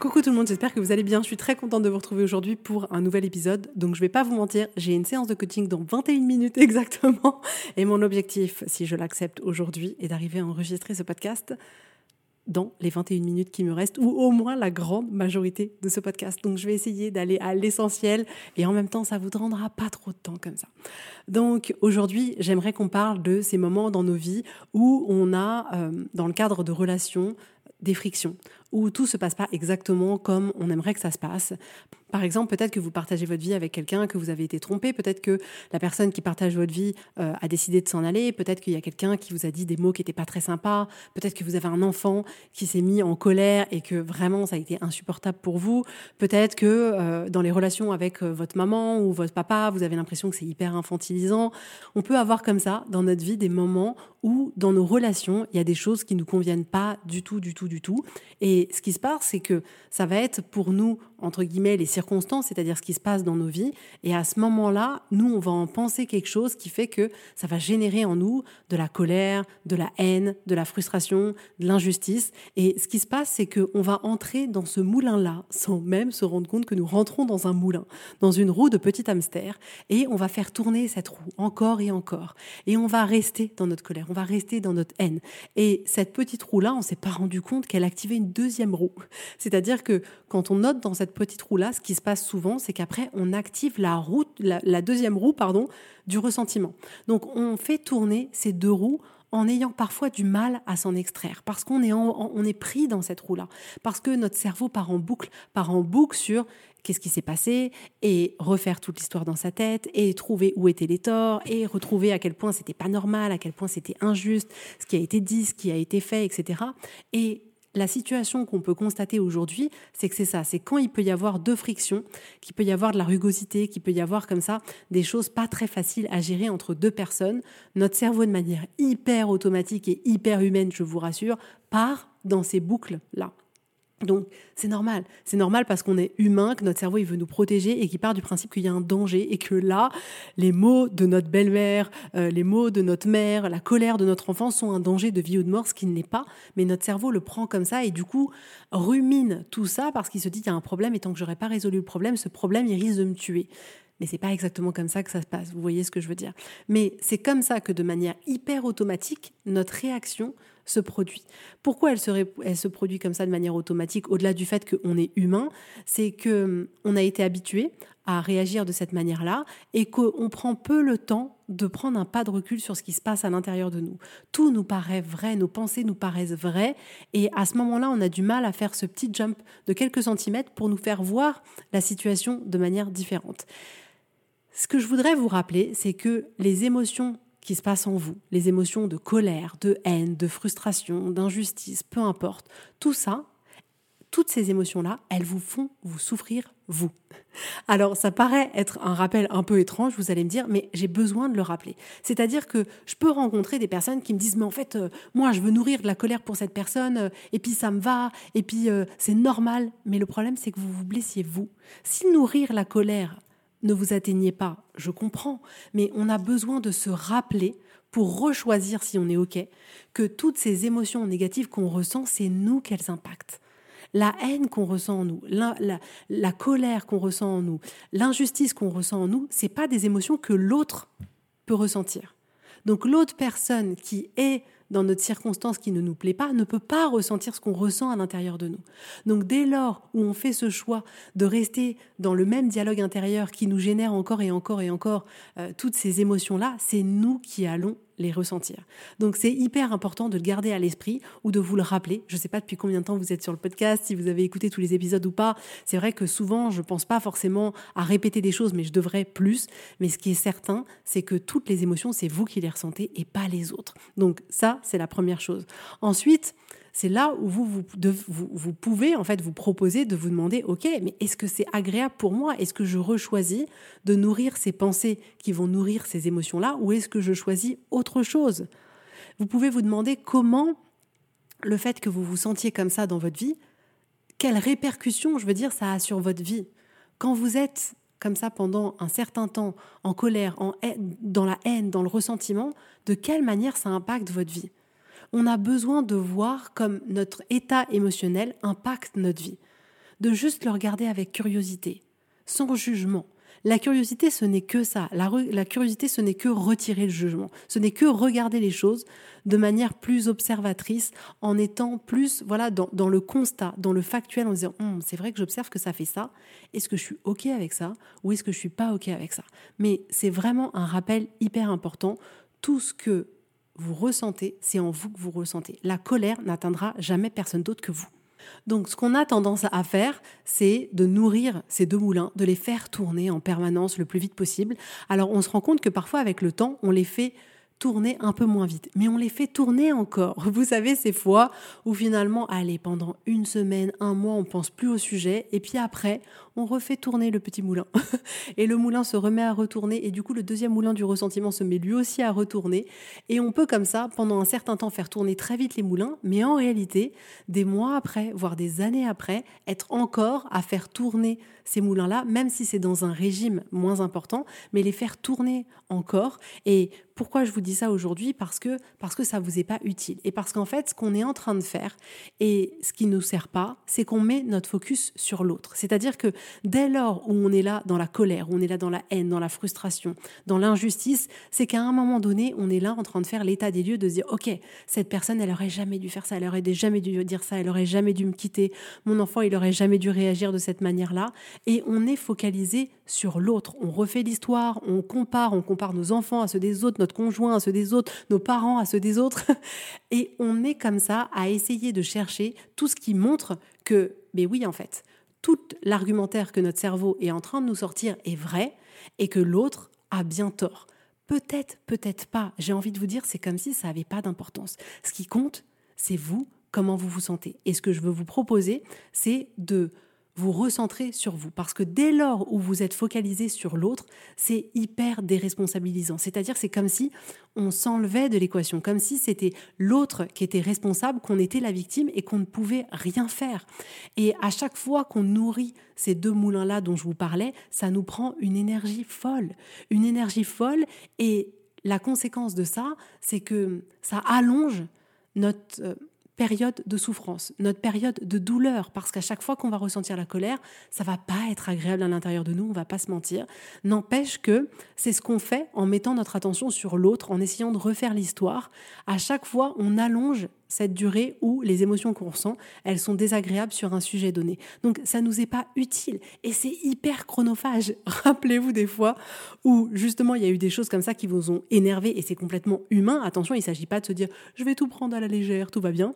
Coucou tout le monde, j'espère que vous allez bien. Je suis très contente de vous retrouver aujourd'hui pour un nouvel épisode. Donc je vais pas vous mentir, j'ai une séance de coaching dans 21 minutes exactement. Et mon objectif, si je l'accepte aujourd'hui, est d'arriver à enregistrer ce podcast dans les 21 minutes qui me restent, ou au moins la grande majorité de ce podcast. Donc je vais essayer d'aller à l'essentiel et en même temps, ça vous rendra pas trop de temps comme ça. Donc aujourd'hui, j'aimerais qu'on parle de ces moments dans nos vies où on a, euh, dans le cadre de relations, des frictions, où tout se passe pas exactement comme on aimerait que ça se passe. Par exemple, peut-être que vous partagez votre vie avec quelqu'un, que vous avez été trompé, peut-être que la personne qui partage votre vie euh, a décidé de s'en aller, peut-être qu'il y a quelqu'un qui vous a dit des mots qui n'étaient pas très sympas, peut-être que vous avez un enfant qui s'est mis en colère et que vraiment ça a été insupportable pour vous, peut-être que euh, dans les relations avec euh, votre maman ou votre papa, vous avez l'impression que c'est hyper infantilisant. On peut avoir comme ça dans notre vie des moments où dans nos relations, il y a des choses qui nous conviennent pas du tout, du tout, du tout. Et ce qui se passe, c'est que ça va être pour nous entre guillemets, les circonstances, c'est-à-dire ce qui se passe dans nos vies. Et à ce moment-là, nous, on va en penser quelque chose qui fait que ça va générer en nous de la colère, de la haine, de la frustration, de l'injustice. Et ce qui se passe, c'est qu'on va entrer dans ce moulin-là sans même se rendre compte que nous rentrons dans un moulin, dans une roue de petit hamster. Et on va faire tourner cette roue encore et encore. Et on va rester dans notre colère, on va rester dans notre haine. Et cette petite roue-là, on s'est pas rendu compte qu'elle activait une deuxième roue. C'est-à-dire que quand on note dans cette petite roue-là, ce qui se passe souvent, c'est qu'après, on active la, roue, la, deuxième roue pardon, du ressentiment. Donc, on fait tourner ces deux roues en ayant parfois du mal à s'en extraire, parce qu'on est, on est pris dans cette roue-là, parce que notre cerveau part en boucle, part en boucle sur qu'est-ce qui s'est passé, et refaire toute l'histoire dans sa tête, et trouver où étaient les torts, et retrouver à quel point c'était pas normal, à quel point c'était injuste, ce qui a été dit, ce qui a été fait, etc. Et la situation qu'on peut constater aujourd'hui, c'est que c'est ça, c'est quand il peut y avoir deux frictions, qu'il peut y avoir de la rugosité, qu'il peut y avoir comme ça des choses pas très faciles à gérer entre deux personnes, notre cerveau de manière hyper automatique et hyper humaine, je vous rassure, part dans ces boucles-là. Donc c'est normal, c'est normal parce qu'on est humain, que notre cerveau il veut nous protéger et qu'il part du principe qu'il y a un danger et que là, les mots de notre belle-mère, euh, les mots de notre mère, la colère de notre enfant sont un danger de vie ou de mort, ce qui ne l'est pas. Mais notre cerveau le prend comme ça et du coup rumine tout ça parce qu'il se dit qu'il y a un problème et tant que j'aurais pas résolu le problème, ce problème il risque de me tuer. Mais c'est pas exactement comme ça que ça se passe. Vous voyez ce que je veux dire Mais c'est comme ça que de manière hyper automatique, notre réaction se produit. Pourquoi elle se, produit comme ça de manière automatique, au-delà du fait qu'on est humain C'est que on a été habitué à réagir de cette manière-là et qu'on prend peu le temps de prendre un pas de recul sur ce qui se passe à l'intérieur de nous. Tout nous paraît vrai, nos pensées nous paraissent vraies et à ce moment-là, on a du mal à faire ce petit jump de quelques centimètres pour nous faire voir la situation de manière différente. Ce que je voudrais vous rappeler, c'est que les émotions qui se passent en vous, les émotions de colère, de haine, de frustration, d'injustice, peu importe, tout ça, toutes ces émotions-là, elles vous font vous souffrir vous. Alors ça paraît être un rappel un peu étrange, vous allez me dire, mais j'ai besoin de le rappeler. C'est-à-dire que je peux rencontrer des personnes qui me disent, mais en fait, euh, moi, je veux nourrir de la colère pour cette personne, euh, et puis ça me va, et puis euh, c'est normal. Mais le problème, c'est que vous vous blessiez vous. Si nourrir la colère ne vous atteignez pas, je comprends, mais on a besoin de se rappeler pour rechoisir si on est OK, que toutes ces émotions négatives qu'on ressent, c'est nous qu'elles impactent. La haine qu'on ressent en nous, la, colère qu'on ressent en nous, l'injustice qu'on ressent en nous, c'est pas des émotions que l'autre peut ressentir. Donc l'autre personne qui est dans notre circonstance qui ne nous plaît pas ne peut pas ressentir ce qu'on ressent à l'intérieur de nous. Donc dès lors où on fait ce choix de rester dans le même dialogue intérieur qui nous génère encore et encore et encore euh, toutes ces émotions-là, c'est nous qui allons les ressentir. Donc c'est hyper important de le garder à l'esprit ou de vous le rappeler. Je ne sais pas depuis combien de temps vous êtes sur le podcast, si vous avez écouté tous les épisodes ou pas. C'est vrai que souvent, je ne pense pas forcément à répéter des choses, mais je devrais plus. Mais ce qui est certain, c'est que toutes les émotions, c'est vous qui les ressentez et pas les autres. Donc ça, c'est la première chose. Ensuite, c'est là où vous, vous, pouvez en fait vous proposer de vous demander, ok, mais est-ce que c'est agréable pour moi? Est-ce que je rechoisis de nourrir ces pensées qui vont nourrir ces émotions-là ou est-ce que je choisis autre chose? Vous pouvez vous demander comment le fait que vous vous sentiez comme ça dans votre vie, quelles répercussions, je veux dire, ça a sur votre vie? Quand vous êtes comme ça pendant un certain temps en colère, en dans la haine, dans le ressentiment, de quelle manière ça impacte votre vie? On a besoin de voir comme notre état émotionnel impacte notre vie, de juste le regarder avec curiosité, sans jugement. La curiosité, ce n'est que ça. La, curiosité, ce n'est que retirer le jugement. Ce n'est que regarder les choses de manière plus observatrice, en étant plus voilà dans, le constat, dans le factuel, en disant hum, c'est vrai que j'observe que ça fait ça. Est-ce que je suis ok avec ça ou est-ce que je suis pas ok avec ça? Mais c'est vraiment un rappel hyper important. Tout ce que vous ressentez, c'est en vous que vous ressentez. La colère n'atteindra jamais personne d'autre que vous. Donc ce qu'on a tendance à faire, c'est de nourrir ces deux moulins, de les faire tourner en permanence le plus vite possible. Alors on se rend compte que parfois avec le temps, on les fait tourner un peu moins vite. Mais on les fait tourner encore. Vous savez, ces fois où finalement, allez, pendant une semaine, un mois, on pense plus au sujet, et puis après, on refait tourner le petit moulin. et le moulin se remet à retourner, et du coup, le deuxième moulin du ressentiment se met lui aussi à retourner. Et on peut comme ça, pendant un certain temps, faire tourner très vite les moulins, mais en réalité, des mois après, voire des années après, être encore à faire tourner ces moulins-là, même si c'est dans un régime moins important, mais les faire tourner encore. Et pourquoi je vous dis ça aujourd'hui Parce que parce que ça vous est pas utile et parce qu'en fait, ce qu'on est en train de faire et ce qui nous sert pas, c'est qu'on met notre focus sur l'autre. C'est-à-dire que dès lors où on est là dans la colère, où on est là dans la haine, dans la frustration, dans l'injustice, c'est qu'à un moment donné, on est là en train de faire l'état des lieux, de se dire ok, cette personne, elle aurait jamais dû faire ça, elle aurait jamais dû dire ça, elle aurait jamais dû me quitter, mon enfant, il aurait jamais dû réagir de cette manière-là, et on est focalisé sur l'autre. On refait l'histoire, on compare, on compare nos enfants à ceux des autres, conjoint à ceux des autres, nos parents à ceux des autres. Et on est comme ça à essayer de chercher tout ce qui montre que, mais oui, en fait, tout l'argumentaire que notre cerveau est en train de nous sortir est vrai et que l'autre a bien tort. Peut-être, peut-être pas. J'ai envie de vous dire, c'est comme si ça n'avait pas d'importance. Ce qui compte, c'est vous, comment vous vous sentez. Et ce que je veux vous proposer, c'est de vous recentrer sur vous. Parce que dès lors où vous êtes focalisé sur l'autre, c'est hyper déresponsabilisant. C'est-à-dire c'est comme si on s'enlevait de l'équation, comme si c'était l'autre qui était responsable, qu'on était la victime et qu'on ne pouvait rien faire. Et à chaque fois qu'on nourrit ces deux moulins-là dont je vous parlais, ça nous prend une énergie folle. Une énergie folle et la conséquence de ça, c'est que ça allonge notre... Euh, période de souffrance, notre période de douleur, parce qu'à chaque fois qu'on va ressentir la colère, ça va pas être agréable à l'intérieur de nous, on va pas se mentir. N'empêche que c'est ce qu'on fait en mettant notre attention sur l'autre, en essayant de refaire l'histoire. À chaque fois, on allonge cette durée où les émotions qu'on ressent, elles sont désagréables sur un sujet donné. Donc ça nous est pas utile et c'est hyper chronophage. Rappelez-vous des fois où justement il y a eu des choses comme ça qui vous ont énervé et c'est complètement humain. Attention, il s'agit pas de se dire je vais tout prendre à la légère, tout va bien.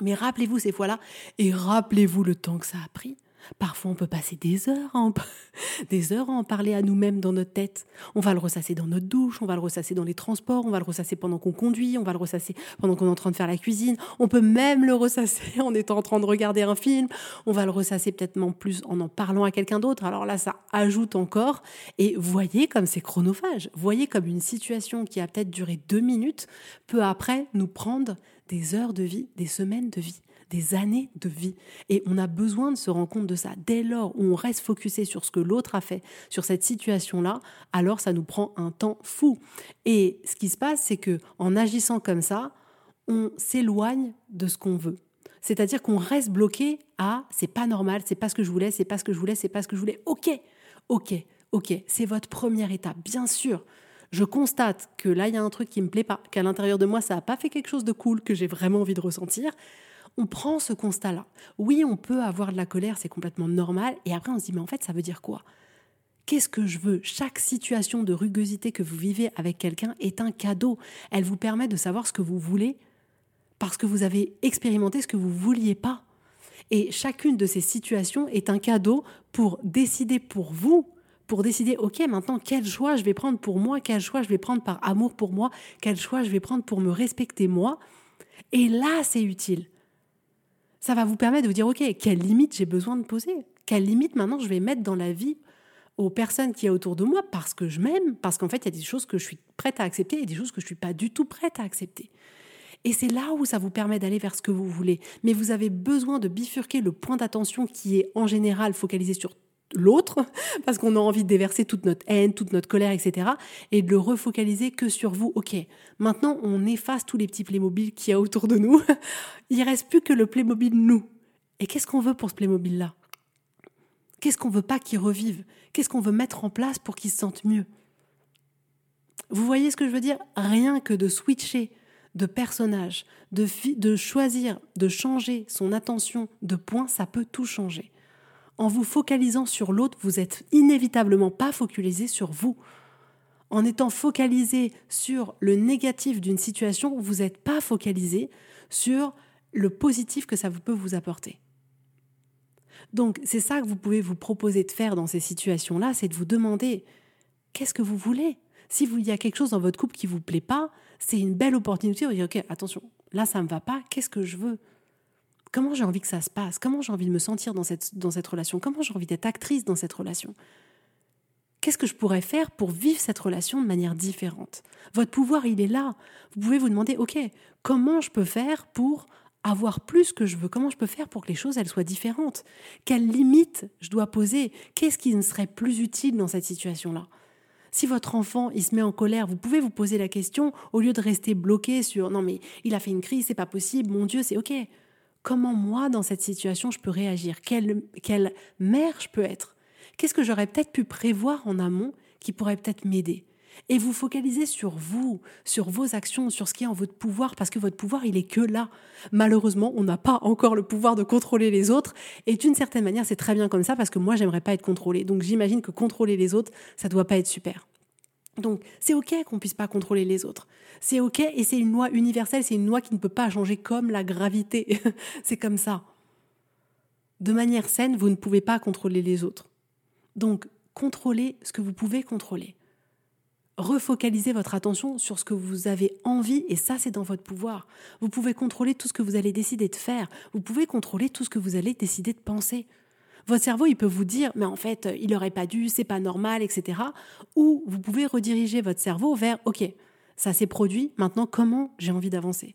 Mais rappelez-vous ces fois-là et rappelez-vous le temps que ça a pris. Parfois, on peut passer des heures, à en, des heures à en parler à nous-mêmes dans notre tête. On va le ressasser dans notre douche, on va le ressasser dans les transports, on va le ressasser pendant qu'on conduit, on va le ressasser pendant qu'on est en train de faire la cuisine. On peut même le ressasser en étant en train de regarder un film. On va le ressasser peut-être plus en en parlant à quelqu'un d'autre. Alors là, ça ajoute encore. Et voyez comme c'est chronophage. Voyez comme une situation qui a peut-être duré deux minutes peut après nous prendre des heures de vie, des semaines de vie des années de vie. Et on a besoin de se rendre compte de ça. Dès lors où on reste focusé sur ce que l'autre a fait, sur cette situation-là, alors ça nous prend un temps fou. Et ce qui se passe, c'est que en agissant comme ça, on s'éloigne de ce qu'on veut. C'est-à-dire qu'on reste bloqué à c'est pas normal, c'est pas ce que je voulais, c'est pas ce que je voulais, c'est pas ce que je voulais. Ok, ok, ok, c'est votre première étape, bien sûr. je constate que là, il y a un truc qui me plaît pas, qu'à l'intérieur de moi, ça n'a pas fait quelque chose de cool que j'ai vraiment envie de ressentir, on prend ce constat-là. Oui, on peut avoir de la colère, c'est complètement normal, et après on se dit, mais en fait, ça veut dire quoi? Qu'est-ce que je veux? Chaque situation de rugosité que vous vivez avec quelqu'un est un cadeau. Elle vous permet de savoir ce que vous voulez parce que vous avez expérimenté ce que vous vouliez pas. Et chacune de ces situations est un cadeau pour décider pour vous, pour décider, OK, maintenant, quel choix je vais prendre pour moi, quel choix je vais prendre par amour pour moi, quel choix je vais prendre pour me respecter moi? Et là, c'est utile. Ça va vous permettre de vous dire, OK, quelle limite j'ai besoin de poser? Quelle limite maintenant je vais mettre dans la vie aux personnes qui y autour de moi parce que je m'aime, parce qu'en fait, il y a des choses que je suis prête à accepter et des choses que je ne suis pas du tout prête à accepter. Et c'est là où ça vous permet d'aller vers ce que vous voulez. Mais vous avez besoin de bifurquer le point d'attention qui est en général focalisé sur l'autre, parce qu'on a envie de déverser toute notre haine, toute notre colère, etc. Et de le refocaliser que sur vous. Ok, maintenant on efface tous les petits Playmobil qu'il y a autour de nous. Il reste plus que le Playmobil nous. Et qu'est-ce qu'on veut pour ce Playmobil-là? Qu'est-ce qu'on veut pas qu'il revive? Qu'est-ce qu'on veut mettre en place pour qu'il se sente mieux? Vous voyez ce que je veux dire? Rien que de switcher de personnage, de, de choisir, de changer son attention de point, ça peut tout changer. En vous focalisant sur l'autre, vous êtes inévitablement pas focalisé sur vous. En étant focalisé sur le négatif d'une situation, vous n'êtes pas focalisé sur le positif que ça peut vous apporter. Donc c'est ça que vous pouvez vous proposer de faire dans ces situations-là, c'est de vous demander qu'est-ce que vous voulez? Si y a quelque chose dans votre couple qui vous plaît pas, c'est une belle opportunité de dire ok attention, là ça ne me va pas, qu'est-ce que je veux? Comment j'ai envie que ça se passe? Comment j'ai envie de me sentir dans cette, relation? Comment j'ai envie d'être actrice dans cette relation? Qu'est-ce que je pourrais faire pour vivre cette relation de manière différente? Votre pouvoir, il est là. Vous pouvez vous demander, OK, comment je peux faire pour avoir plus que je veux? Comment je peux faire pour que les choses soient différentes? Quelles limites je dois poser? Qu'est-ce qui ne serait plus utile dans cette situation-là? Si votre enfant il se met en colère, vous pouvez vous poser la question au lieu de rester bloqué sur non mais il a fait une crise, c'est pas possible, mon Dieu, c'est ok. Comment moi dans cette situation je peux réagir? Quelle, quelle mère je peux être? Qu'est-ce que j'aurais peut-être pu prévoir en amont qui pourrait peut-être m'aider? Et vous focalisez sur vous, sur vos actions, sur ce qui est en votre pouvoir, parce que votre pouvoir, il est que là. Malheureusement, on n'a pas encore le pouvoir de contrôler les autres, et d'une certaine manière, c'est très bien comme ça, parce que moi, j'aimerais pas être contrôlé. Donc j'imagine que contrôler les autres, ça doit pas être super. Donc c'est ok qu'on puisse pas contrôler les autres. C'est ok et c'est une loi universelle, c'est une loi qui ne peut pas changer comme la gravité. c'est comme ça. De manière saine, vous ne pouvez pas contrôler les autres. Donc contrôlez ce que vous pouvez contrôler refocalisez votre attention sur ce que vous avez envie et ça c'est dans votre pouvoir. Vous pouvez contrôler tout ce que vous allez décider de faire, vous pouvez contrôler tout ce que vous allez décider de penser. Votre cerveau, il peut vous dire, mais en fait, il n'aurait pas dû, c'est pas normal, etc. Ou vous pouvez rediriger votre cerveau vers, ok, ça s'est produit, maintenant comment j'ai envie d'avancer?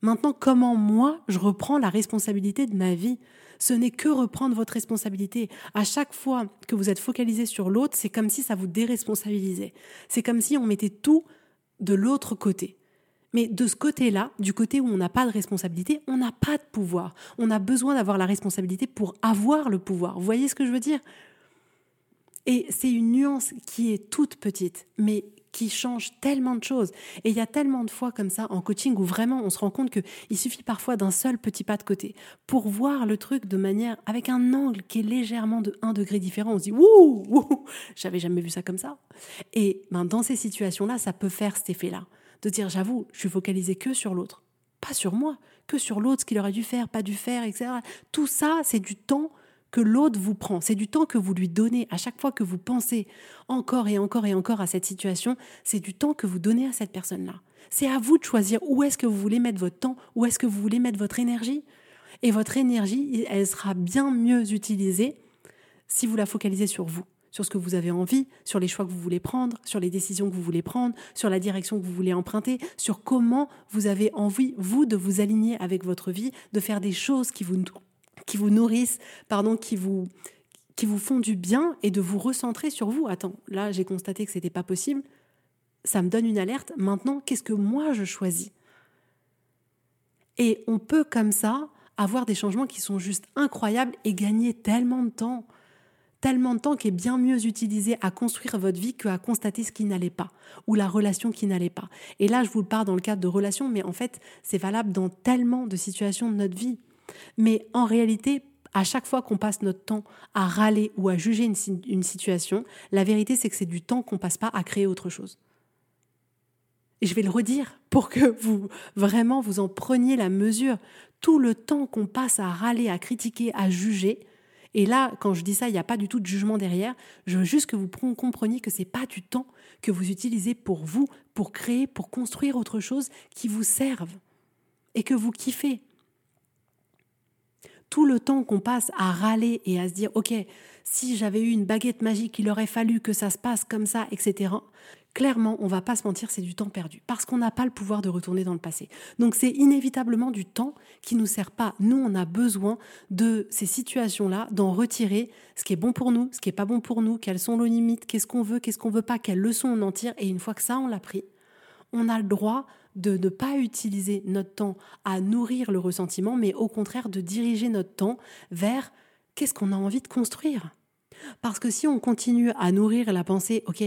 Maintenant, comment moi, je reprends la responsabilité de ma vie? Ce n'est que reprendre votre responsabilité. À chaque fois que vous êtes focalisé sur l'autre, c'est comme si ça vous déresponsabilisait. C'est comme si on mettait tout de l'autre côté. Mais de ce côté-là, du côté où on n'a pas de responsabilité, on n'a pas de pouvoir. On a besoin d'avoir la responsabilité pour avoir le pouvoir. Vous voyez ce que je veux dire? Et c'est une nuance qui est toute petite, mais qui change tellement de choses. Et il y a tellement de fois comme ça en coaching où vraiment on se rend compte qu'il suffit parfois d'un seul petit pas de côté pour voir le truc de manière avec un angle qui est légèrement de un degré différent. On se dit Wouh, j'avais jamais vu ça comme ça. Et ben, dans ces situations-là, ça peut faire cet effet-là. De dire J'avoue, je suis focalisé que sur l'autre, pas sur moi, que sur l'autre, ce qu'il aurait dû faire, pas dû faire, etc. Tout ça, c'est du temps que l'autre vous prend. C'est du temps que vous lui donnez. À chaque fois que vous pensez encore et encore et encore à cette situation, c'est du temps que vous donnez à cette personne-là. C'est à vous de choisir où est-ce que vous voulez mettre votre temps, où est-ce que vous voulez mettre votre énergie. Et votre énergie, elle sera bien mieux utilisée si vous la focalisez sur vous, sur ce que vous avez envie, sur les choix que vous voulez prendre, sur les décisions que vous voulez prendre, sur la direction que vous voulez emprunter, sur comment vous avez envie, vous, de vous aligner avec votre vie, de faire des choses qui vous qui vous nourrissent, pardon, qui vous, qui vous font du bien et de vous recentrer sur vous. Attends, là j'ai constaté que c'était pas possible. Ça me donne une alerte. Maintenant, qu'est-ce que moi je choisis? Et on peut comme ça avoir des changements qui sont juste incroyables et gagner tellement de temps, Tellement de temps qui est bien mieux utilisé à construire votre vie qu'à constater ce qui n'allait pas ou la relation qui n'allait pas. Et là, je vous le parle dans le cadre de relations, mais en fait, c'est valable dans tellement de situations de notre vie. Mais en réalité, à chaque fois qu'on passe notre temps à râler ou à juger une, une situation, la vérité, c'est que c'est du temps qu'on passe pas à créer autre chose. Et je vais le redire pour que vous vraiment vous en preniez la mesure. Tout le temps qu'on passe à râler, à critiquer, à juger, et là, quand je dis ça, il n'y a pas du tout de jugement derrière. Je veux juste que vous compreniez que c'est pas du temps que vous utilisez pour vous, pour créer, pour construire autre chose qui vous serve et que vous kiffez. Tout le temps qu'on passe à râler et à se dire, OK, si j'avais eu une baguette magique, il aurait fallu que ça se passe comme ça, etc clairement, on va pas se mentir, c'est du temps perdu parce qu'on n'a pas le pouvoir de retourner dans le passé. Donc c'est inévitablement du temps qui nous sert pas. Nous, on a besoin de ces situations-là, d'en retirer ce qui est bon pour nous, ce qui est pas bon pour nous, quelles sont nos limites, qu'est-ce qu'on veut, qu'est-ce qu'on veut pas, quelles leçons on en tire. Et une fois que ça, on l'a pris, on a le droit de ne pas utiliser notre temps à nourrir le ressentiment, mais au contraire de diriger notre temps vers qu'est-ce qu'on a envie de construire. Parce que si on continue à nourrir la pensée, ok,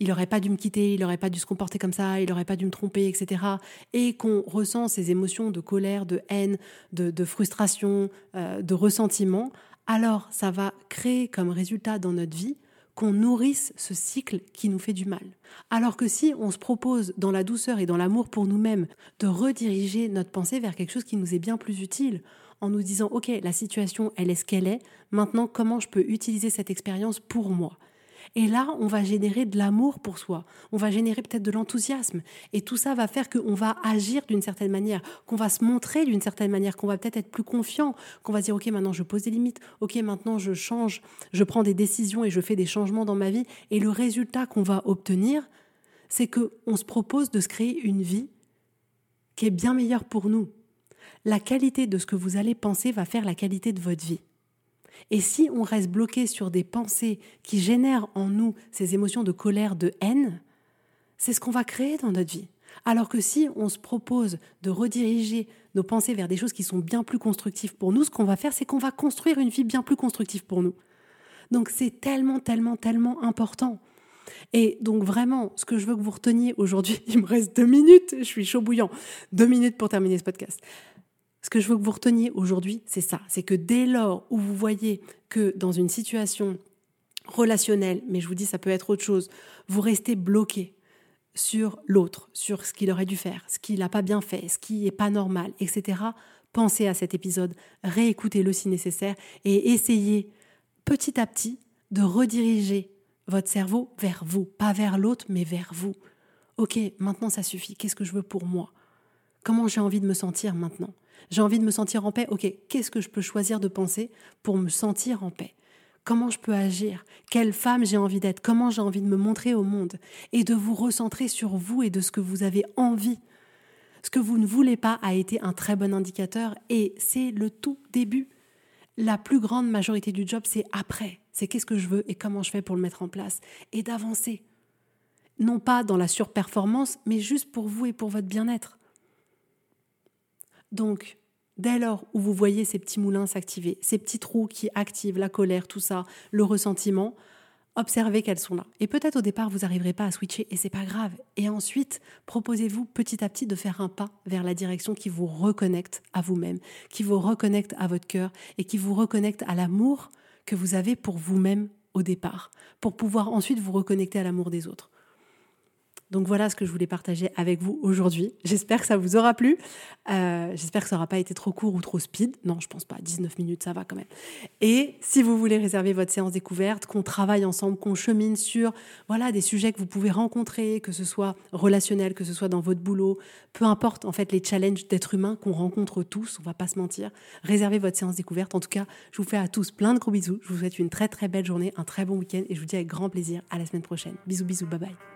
il n'aurait pas dû me quitter, il n'aurait pas dû se comporter comme ça, il n'aurait pas dû me tromper, etc., et qu'on ressent ces émotions de colère, de haine, de, frustration, euh, de ressentiment, alors ça va créer comme résultat dans notre vie qu'on nourrisse ce cycle qui nous fait du mal. Alors que si on se propose dans la douceur et dans l'amour pour nous-mêmes de rediriger notre pensée vers quelque chose qui nous est bien plus utile, en nous disant, OK, la situation, elle est ce qu'elle est, maintenant, comment je peux utiliser cette expérience pour moi? Et là, on va générer de l'amour pour soi, on va générer peut-être de l'enthousiasme. Et tout ça va faire qu'on va agir d'une certaine manière, qu'on va se montrer d'une certaine manière, qu'on va peut-être être plus confiant, qu'on va dire, OK, maintenant je pose des limites, OK, maintenant je change, je prends des décisions et je fais des changements dans ma vie. Et le résultat qu'on va obtenir, c'est qu'on se propose de se créer une vie qui est bien meilleure pour nous la qualité de ce que vous allez penser va faire la qualité de votre vie. Et si on reste bloqué sur des pensées qui génèrent en nous ces émotions de colère, de haine, c'est ce qu'on va créer dans notre vie. Alors que si on se propose de rediriger nos pensées vers des choses qui sont bien plus constructives pour nous, ce qu'on va faire, c'est qu'on va construire une vie bien plus constructive pour nous. Donc c'est tellement, tellement, tellement important. Et donc vraiment, ce que je veux que vous reteniez aujourd'hui, il me reste deux minutes, je suis chaud bouillant, deux minutes pour terminer ce podcast. Ce que je veux que vous reteniez aujourd'hui, c'est ça. C'est que dès lors où vous voyez que dans une situation relationnelle, mais je vous dis ça peut être autre chose, vous restez bloqué sur l'autre, sur ce qu'il aurait dû faire, ce qu'il n'a pas bien fait, ce qui n'est pas normal, etc. Pensez à cet épisode, réécoutez-le si nécessaire et essayez petit à petit de rediriger votre cerveau vers vous, pas vers l'autre, mais vers vous. Ok, maintenant ça suffit, qu'est-ce que je veux pour moi? Comment j'ai envie de me sentir maintenant? J'ai envie de me sentir en paix? Ok, qu'est-ce que je peux choisir de penser pour me sentir en paix? Comment je peux agir? Quelle femme j'ai envie d'être? Comment j'ai envie de me montrer au monde Et de vous recentrer sur vous et de ce que vous avez envie? Ce que vous ne voulez pas a été un très bon indicateur et c'est le tout début. La plus grande majorité du job, c'est après. C'est qu'est-ce que je veux et comment je fais pour le mettre en place et d'avancer. Non pas dans la surperformance, mais juste pour vous et pour votre bien-être. Donc, dès lors où vous voyez ces petits moulins s'activer, ces petits trous qui activent la colère, tout ça, le ressentiment, observez qu'elles sont là. Et peut-être au départ, vous n'arriverez pas à switcher et c'est pas grave. Et ensuite, proposez-vous petit à petit de faire un pas vers la direction qui vous reconnecte à vous-même, qui vous reconnecte à votre cœur et qui vous reconnecte à l'amour que vous avez pour vous-même au départ, pour pouvoir ensuite vous reconnecter à l'amour des autres. Donc voilà ce que je voulais partager avec vous aujourd'hui. J'espère que ça vous aura plu. Euh, j'espère que ça n'aura pas été trop court ou trop speed. Non, je pense pas. 19 minutes, ça va quand même. Et si vous voulez réserver votre séance découverte, qu'on travaille ensemble, qu'on chemine sur voilà des sujets que vous pouvez rencontrer, que ce soit relationnel, que ce soit dans votre boulot, peu importe en fait les challenges d'être humain qu'on rencontre tous, on va pas se mentir. Réservez votre séance découverte. En tout cas, je vous fais à tous plein de gros bisous. Je vous souhaite une très très belle journée, un très bon week-end et je vous dis avec grand plaisir à la semaine prochaine. Bisous bisous, bye bye.